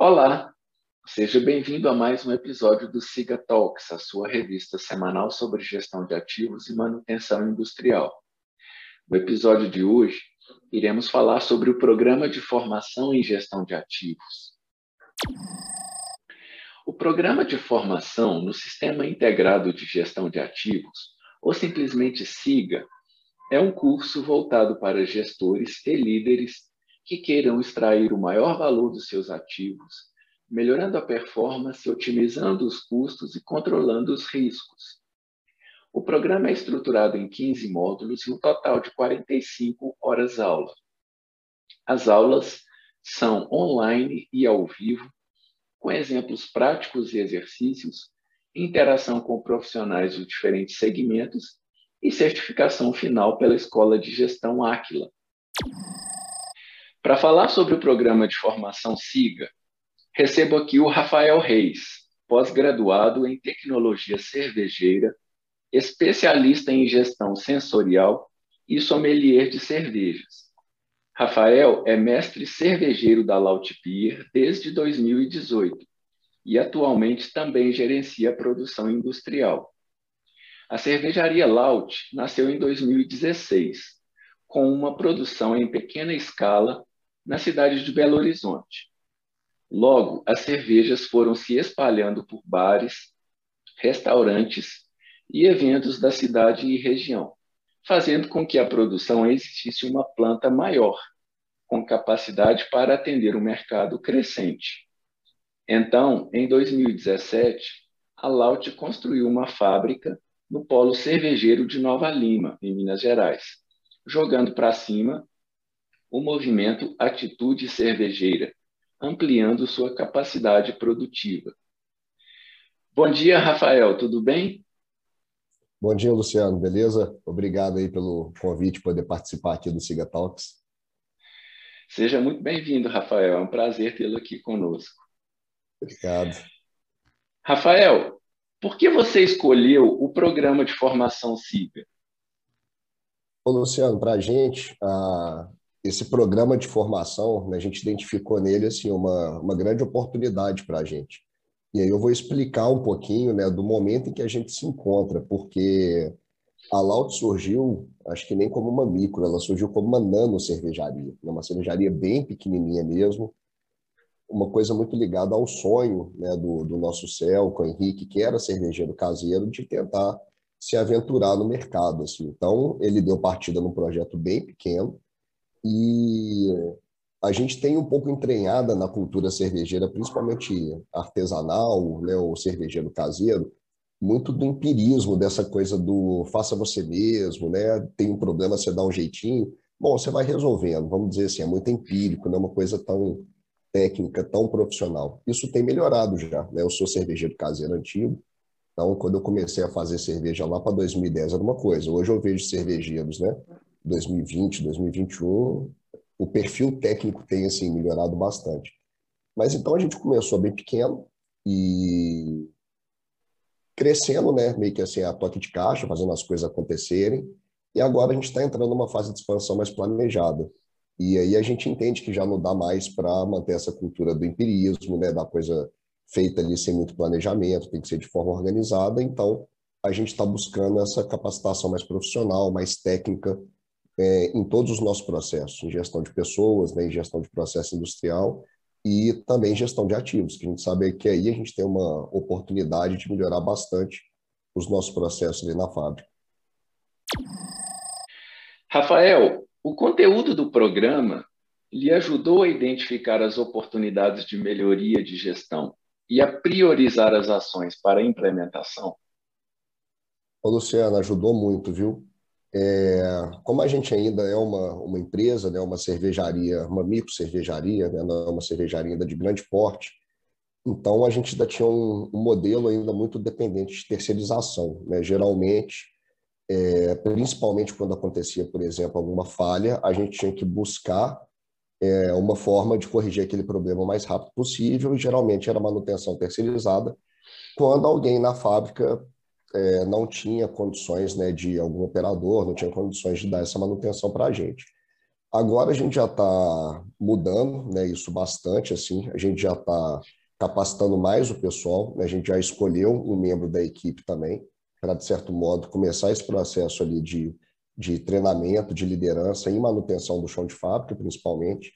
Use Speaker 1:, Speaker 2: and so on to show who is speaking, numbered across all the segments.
Speaker 1: Olá, seja bem-vindo a mais um episódio do Siga Talks, a sua revista semanal sobre gestão de ativos e manutenção industrial. No episódio de hoje, iremos falar sobre o Programa de Formação em Gestão de Ativos. O Programa de Formação no Sistema Integrado de Gestão de Ativos, ou simplesmente SIGA, é um curso voltado para gestores e líderes que queiram extrair o maior valor dos seus ativos, melhorando a performance, otimizando os custos e controlando os riscos. O programa é estruturado em 15 módulos e um total de 45 horas aula. As aulas são online e ao vivo, com exemplos práticos e exercícios, interação com profissionais de diferentes segmentos e certificação final pela Escola de Gestão Áquila. Para falar sobre o programa de formação SIGA, recebo aqui o Rafael Reis, pós-graduado em tecnologia cervejeira, especialista em gestão sensorial e sommelier de cervejas. Rafael é mestre cervejeiro da Laut Beer desde 2018 e atualmente também gerencia a produção industrial. A cervejaria Laut nasceu em 2016, com uma produção em pequena escala na cidade de Belo Horizonte. Logo, as cervejas foram se espalhando por bares, restaurantes e eventos da cidade e região, fazendo com que a produção existisse uma planta maior, com capacidade para atender o um mercado crescente. Então, em 2017, a Laut construiu uma fábrica no polo cervejeiro de Nova Lima, em Minas Gerais, jogando para cima o movimento Atitude Cervejeira, ampliando sua capacidade produtiva. Bom dia, Rafael, tudo bem?
Speaker 2: Bom dia, Luciano, beleza? Obrigado aí pelo convite, poder participar aqui do Siga Talks.
Speaker 1: Seja muito bem-vindo, Rafael, é um prazer tê-lo aqui conosco.
Speaker 2: Obrigado.
Speaker 1: Rafael, por que você escolheu o programa de formação SIGA?
Speaker 2: Ô, Luciano, para a gente, a, esse programa de formação, né, a gente identificou nele assim, uma, uma grande oportunidade para a gente. E aí eu vou explicar um pouquinho né, do momento em que a gente se encontra, porque a Laut surgiu, acho que nem como uma micro, ela surgiu como uma nano cervejaria, né, uma cervejaria bem pequenininha mesmo, uma coisa muito ligada ao sonho né, do, do nosso céu, com o Henrique, que era cervejeiro caseiro, de tentar se aventurar no mercado. Assim. Então, ele deu partida num projeto bem pequeno, e a gente tem um pouco entranhada na cultura cervejeira, principalmente artesanal, né, ou cervejeiro caseiro, muito do empirismo, dessa coisa do faça você mesmo, né? Tem um problema, você dá um jeitinho. Bom, você vai resolvendo, vamos dizer assim, é muito empírico, não é uma coisa tão técnica, tão profissional. Isso tem melhorado já, né? Eu sou cervejeiro caseiro antigo, então quando eu comecei a fazer cerveja lá para 2010 era uma coisa. Hoje eu vejo cervejeiros, né? 2020, 2021, o perfil técnico tem assim melhorado bastante. Mas então a gente começou bem pequeno e crescendo, né, meio que assim a toque de caixa, fazendo as coisas acontecerem. E agora a gente está entrando numa fase de expansão mais planejada. E aí a gente entende que já não dá mais para manter essa cultura do empirismo, né, da coisa feita ali sem muito planejamento, tem que ser de forma organizada. Então a gente está buscando essa capacitação mais profissional, mais técnica, é, em todos os nossos processos, em gestão de pessoas, né, em gestão de processo industrial e também gestão de ativos, que a gente sabe que aí a gente tem uma oportunidade de melhorar bastante os nossos processos ali na fábrica.
Speaker 1: Rafael, o conteúdo do programa lhe ajudou a identificar as oportunidades de melhoria de gestão e a priorizar as ações para a implementação?
Speaker 2: Ô, Luciano, ajudou muito, viu? É, como a gente ainda é uma, uma empresa, né, uma cervejaria, uma micro cervejaria, né, não é uma cervejaria ainda de grande porte, então a gente ainda tinha um, um modelo ainda muito dependente de terceirização. Né? Geralmente, é, principalmente quando acontecia, por exemplo, alguma falha, a gente tinha que buscar é, uma forma de corrigir aquele problema o mais rápido possível, e geralmente era manutenção terceirizada, quando alguém na fábrica é, não tinha condições né, de algum operador, não tinha condições de dar essa manutenção para a gente. Agora a gente já está mudando né, isso bastante, assim, a gente já está capacitando mais o pessoal, né, a gente já escolheu um membro da equipe também, para, de certo modo, começar esse processo ali de, de treinamento, de liderança em manutenção do chão de fábrica, principalmente.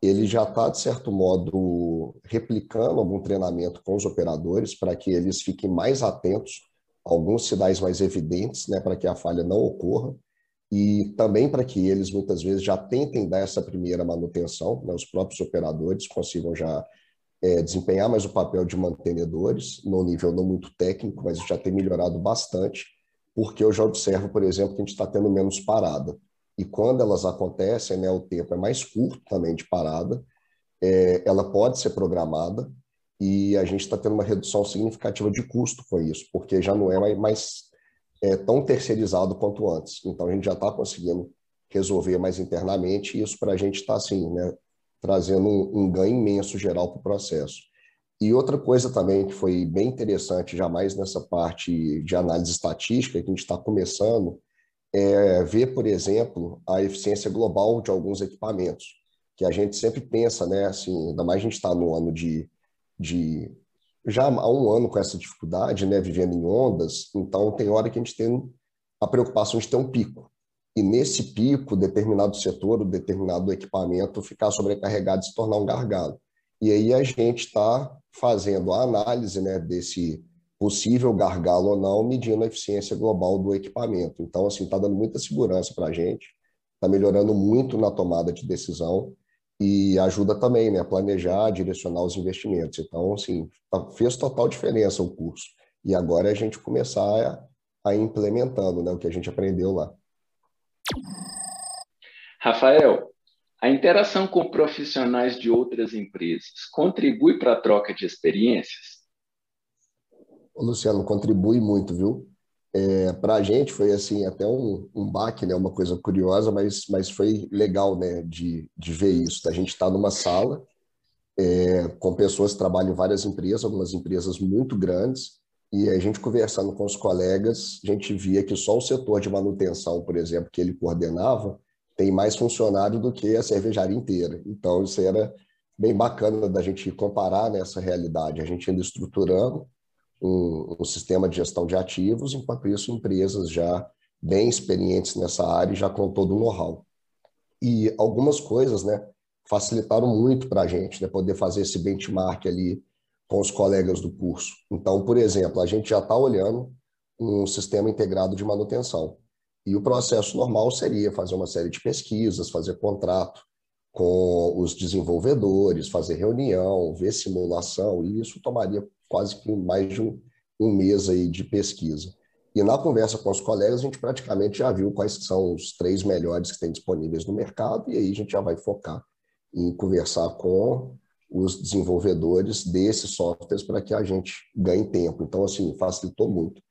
Speaker 2: Ele já está, de certo modo, replicando algum treinamento com os operadores para que eles fiquem mais atentos alguns sinais mais evidentes, né, para que a falha não ocorra e também para que eles muitas vezes já tentem dar essa primeira manutenção, né, os próprios operadores consigam já é, desempenhar mais o papel de mantenedores, no nível não muito técnico, mas já tem melhorado bastante, porque eu já observo, por exemplo, que a gente está tendo menos parada. E quando elas acontecem, né, o tempo é mais curto também de parada, é, ela pode ser programada e a gente está tendo uma redução significativa de custo com isso, porque já não é mais é, tão terceirizado quanto antes. Então a gente já está conseguindo resolver mais internamente e isso para a gente está assim, né, trazendo um, um ganho imenso geral para o processo. E outra coisa também que foi bem interessante, jamais nessa parte de análise estatística, que a gente está começando, é ver, por exemplo, a eficiência global de alguns equipamentos, que a gente sempre pensa, né, assim, ainda mais a gente está no ano de, de já há um ano com essa dificuldade, né, vivendo em ondas, então tem hora que a gente tem a preocupação de ter um pico e nesse pico, determinado setor, ou determinado equipamento ficar sobrecarregado e se tornar um gargalo. E aí a gente está fazendo a análise né, desse possível gargalo ou não, medindo a eficiência global do equipamento. Então, assim, está dando muita segurança para a gente, está melhorando muito na tomada de decisão e ajuda também né, a planejar, direcionar os investimentos. Então, assim, tá, fez total diferença o curso. E agora é a gente começar a, a implementando né, o que a gente aprendeu lá.
Speaker 1: Rafael, a interação com profissionais de outras empresas contribui para a troca de experiências?
Speaker 2: Luciano, contribui muito, viu? É, para a gente foi assim até um, um baque, né? Uma coisa curiosa, mas, mas foi legal, né? De, de ver isso. A gente está numa sala é, com pessoas que trabalham em várias empresas, algumas empresas muito grandes, e a gente conversando com os colegas, a gente via que só o setor de manutenção, por exemplo, que ele coordenava, tem mais funcionário do que a cervejaria inteira. Então, isso era bem bacana da gente comparar nessa realidade. A gente ainda estruturando um, um, sistema de gestão de ativos, enquanto isso, empresas já bem experientes nessa área e já com todo o know-how. E algumas coisas né, facilitaram muito para a gente, né, poder fazer esse benchmark ali com os colegas do curso. Então, por exemplo, a gente já está olhando um sistema integrado de manutenção. E o processo normal seria fazer uma série de pesquisas, fazer contrato com os desenvolvedores, fazer reunião, ver simulação, e isso tomaria quase que mais de um, um mês aí de pesquisa. E na conversa com os colegas, a gente praticamente já viu quais são os três melhores que tem disponíveis no mercado, e aí a gente já vai focar em conversar com os desenvolvedores desses softwares para que a gente ganhe tempo. Então, assim, facilitou muito.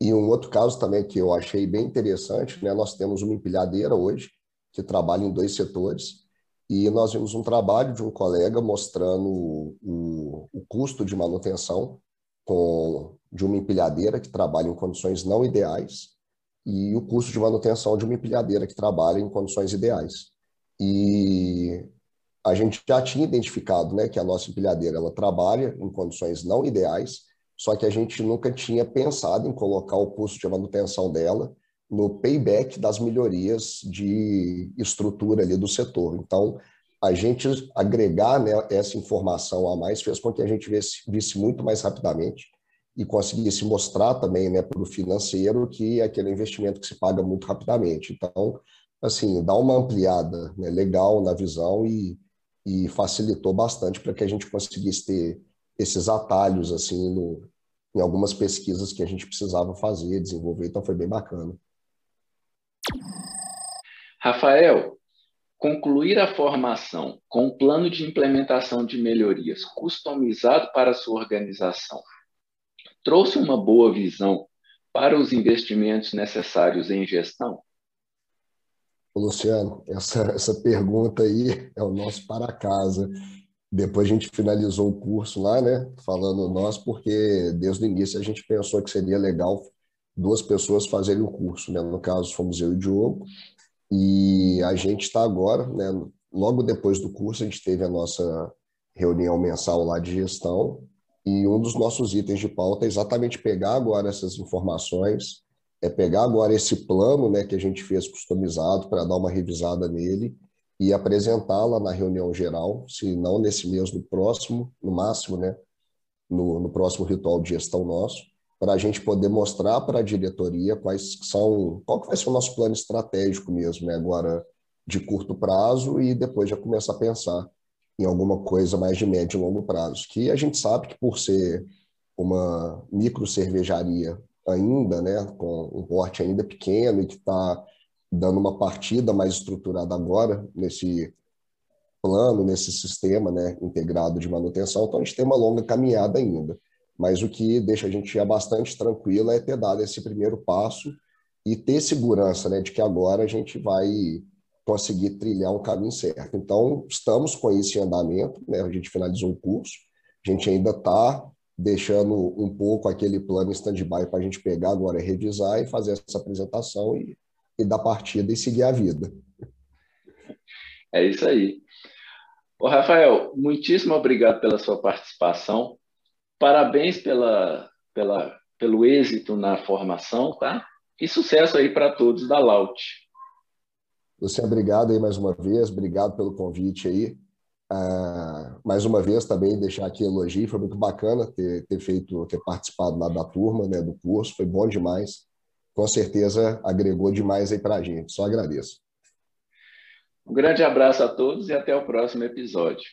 Speaker 2: E um outro caso também que eu achei bem interessante, né? Nós temos uma empilhadeira hoje que trabalha em dois setores e nós vimos um trabalho de um colega mostrando o, o custo de manutenção com, de uma empilhadeira que trabalha em condições não ideais e o custo de manutenção de uma empilhadeira que trabalha em condições ideais. E a gente já tinha identificado né, que a nossa empilhadeira ela trabalha em condições não ideais, só que a gente nunca tinha pensado em colocar o custo de manutenção dela no payback das melhorias de estrutura ali do setor. Então, a gente agregar né, essa informação a mais fez com que a gente visse, visse muito mais rapidamente e conseguisse mostrar também né, para o financeiro que é aquele investimento que se paga muito rapidamente. Então, assim, dá uma ampliada né, legal na visão e e facilitou bastante para que a gente conseguisse ter esses atalhos assim no, em algumas pesquisas que a gente precisava fazer, desenvolver, então foi bem bacana.
Speaker 1: Rafael, concluir a formação com um plano de implementação de melhorias customizado para sua organização trouxe uma boa visão para os investimentos necessários em gestão?
Speaker 2: Luciano, essa, essa pergunta aí é o nosso para casa. Depois a gente finalizou o curso lá, né? Falando nós, porque desde o início a gente pensou que seria legal duas pessoas fazerem o curso, né? No caso, fomos eu e o Diogo. E a gente está agora, né, logo depois do curso, a gente teve a nossa reunião mensal lá de gestão, e um dos nossos itens de pauta é exatamente pegar agora essas informações, é pegar agora esse plano né, que a gente fez customizado para dar uma revisada nele e apresentá-la na reunião geral, se não nesse mês, no próximo, no máximo, né, no, no próximo ritual de gestão nosso, para a gente poder mostrar para a diretoria quais são, qual que vai ser o nosso plano estratégico mesmo, né, agora de curto prazo e depois já começar a pensar em alguma coisa mais de médio e longo prazo, que a gente sabe que por ser uma micro cervejaria ainda, né, com um porte ainda pequeno e que está dando uma partida mais estruturada agora nesse plano, nesse sistema né, integrado de manutenção, então a gente tem uma longa caminhada ainda. Mas o que deixa a gente bastante tranquilo é ter dado esse primeiro passo e ter segurança né, de que agora a gente vai conseguir trilhar um caminho certo. Então, estamos com isso em andamento, né? a gente finalizou o curso, a gente ainda está deixando um pouco aquele plano stand-by para a gente pegar agora, revisar e fazer essa apresentação e, e dar partida e seguir a vida.
Speaker 1: É isso aí. Ô, Rafael, muitíssimo obrigado pela sua participação. Parabéns pela, pela, pelo êxito na formação, tá? E sucesso aí para todos da Laut.
Speaker 2: Você obrigado aí mais uma vez, obrigado pelo convite aí. Uh, mais uma vez também deixar aqui elogio, foi muito bacana ter, ter feito, ter participado lá da turma, né, do curso, foi bom demais. Com certeza agregou demais aí para a gente. Só agradeço.
Speaker 1: Um grande abraço a todos e até o próximo episódio.